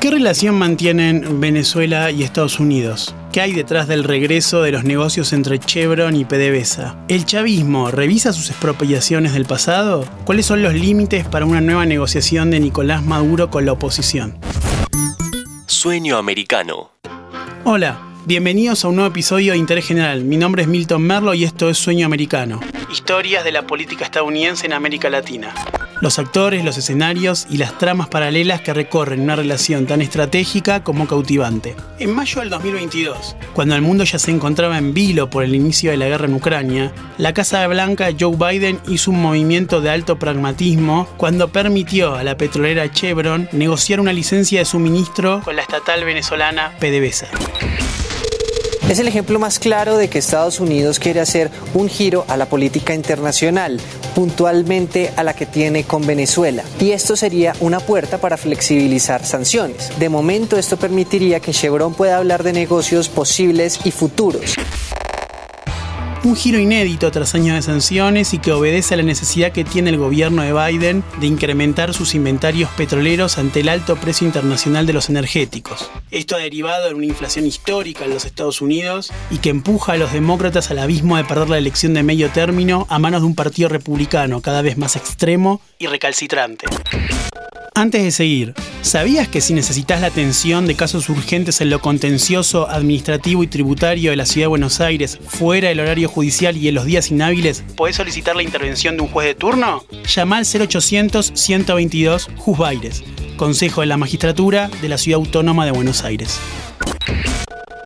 ¿Qué relación mantienen Venezuela y Estados Unidos? ¿Qué hay detrás del regreso de los negocios entre Chevron y PDVSA? ¿El chavismo revisa sus expropiaciones del pasado? ¿Cuáles son los límites para una nueva negociación de Nicolás Maduro con la oposición? Sueño americano. Hola, bienvenidos a un nuevo episodio de Interés General. Mi nombre es Milton Merlo y esto es Sueño Americano. Historias de la política estadounidense en América Latina los actores, los escenarios y las tramas paralelas que recorren una relación tan estratégica como cautivante. En mayo del 2022, cuando el mundo ya se encontraba en vilo por el inicio de la guerra en Ucrania, la Casa Blanca Joe Biden hizo un movimiento de alto pragmatismo cuando permitió a la petrolera Chevron negociar una licencia de suministro con la estatal venezolana PDVSA. Es el ejemplo más claro de que Estados Unidos quiere hacer un giro a la política internacional, puntualmente a la que tiene con Venezuela. Y esto sería una puerta para flexibilizar sanciones. De momento esto permitiría que Chevron pueda hablar de negocios posibles y futuros un giro inédito tras años de sanciones y que obedece a la necesidad que tiene el gobierno de Biden de incrementar sus inventarios petroleros ante el alto precio internacional de los energéticos. Esto ha derivado en una inflación histórica en los Estados Unidos y que empuja a los demócratas al abismo de perder la elección de medio término a manos de un partido republicano cada vez más extremo y recalcitrante. Antes de seguir, ¿sabías que si necesitas la atención de casos urgentes en lo contencioso, administrativo y tributario de la Ciudad de Buenos Aires, fuera del horario judicial y en los días inhábiles, podés solicitar la intervención de un juez de turno? Llama al 0800-122 Juzbaires, Consejo de la Magistratura de la Ciudad Autónoma de Buenos Aires.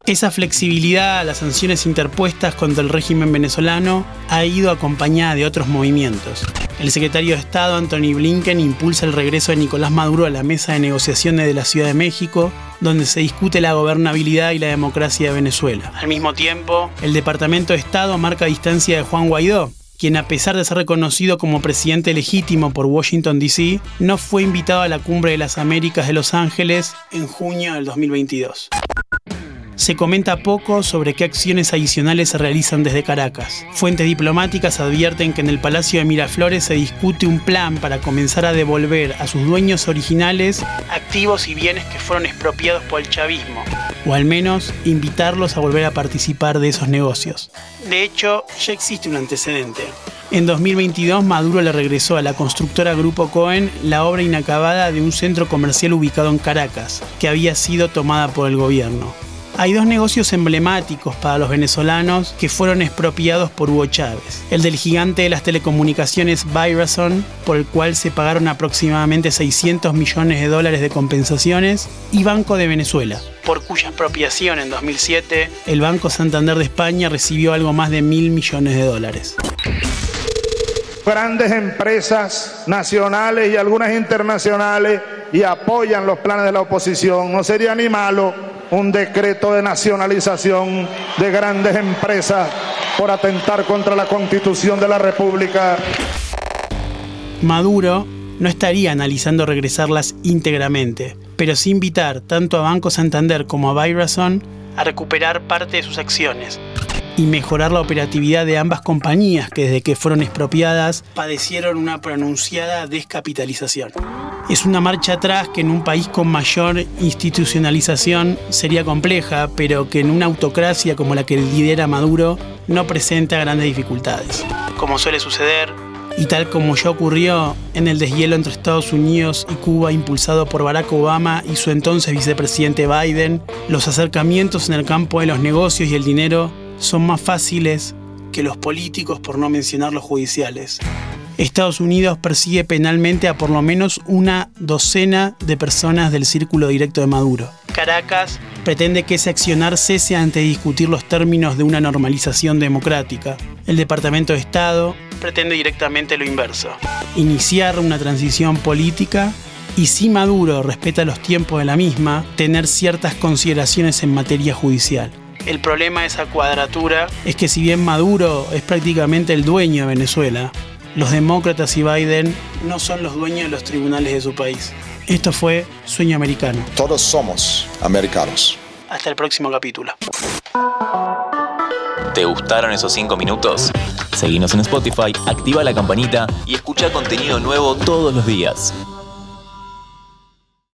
Esa flexibilidad a las sanciones interpuestas contra el régimen venezolano ha ido acompañada de otros movimientos. El secretario de Estado, Anthony Blinken, impulsa el regreso de Nicolás Maduro a la mesa de negociaciones de la Ciudad de México, donde se discute la gobernabilidad y la democracia de Venezuela. Al mismo tiempo, el Departamento de Estado marca distancia de Juan Guaidó, quien a pesar de ser reconocido como presidente legítimo por Washington, D.C., no fue invitado a la Cumbre de las Américas de Los Ángeles en junio del 2022 se comenta poco sobre qué acciones adicionales se realizan desde Caracas. Fuentes diplomáticas advierten que en el Palacio de Miraflores se discute un plan para comenzar a devolver a sus dueños originales activos y bienes que fueron expropiados por el chavismo, o al menos invitarlos a volver a participar de esos negocios. De hecho, ya existe un antecedente. En 2022, Maduro le regresó a la constructora Grupo Cohen la obra inacabada de un centro comercial ubicado en Caracas, que había sido tomada por el gobierno. Hay dos negocios emblemáticos para los venezolanos que fueron expropiados por Hugo Chávez. El del gigante de las telecomunicaciones Vibrason, por el cual se pagaron aproximadamente 600 millones de dólares de compensaciones, y Banco de Venezuela, por cuya expropiación en 2007 el Banco Santander de España recibió algo más de mil millones de dólares grandes empresas nacionales y algunas internacionales y apoyan los planes de la oposición. No sería ni malo un decreto de nacionalización de grandes empresas por atentar contra la constitución de la República. Maduro no estaría analizando regresarlas íntegramente, pero sí invitar tanto a Banco Santander como a Byrason a recuperar parte de sus acciones y mejorar la operatividad de ambas compañías que desde que fueron expropiadas padecieron una pronunciada descapitalización. Es una marcha atrás que en un país con mayor institucionalización sería compleja, pero que en una autocracia como la que lidera Maduro no presenta grandes dificultades. Como suele suceder, y tal como ya ocurrió en el deshielo entre Estados Unidos y Cuba impulsado por Barack Obama y su entonces vicepresidente Biden, los acercamientos en el campo de los negocios y el dinero son más fáciles que los políticos, por no mencionar los judiciales. Estados Unidos persigue penalmente a por lo menos una docena de personas del círculo directo de Maduro. Caracas pretende que ese accionar cese antes de discutir los términos de una normalización democrática. El Departamento de Estado pretende directamente lo inverso, iniciar una transición política y si Maduro respeta los tiempos de la misma, tener ciertas consideraciones en materia judicial. El problema de esa cuadratura es que si bien Maduro es prácticamente el dueño de Venezuela, los demócratas y Biden no son los dueños de los tribunales de su país. Esto fue Sueño Americano. Todos somos americanos. Hasta el próximo capítulo. ¿Te gustaron esos 5 minutos? Seguinos en Spotify, activa la campanita y escucha contenido nuevo todos los días.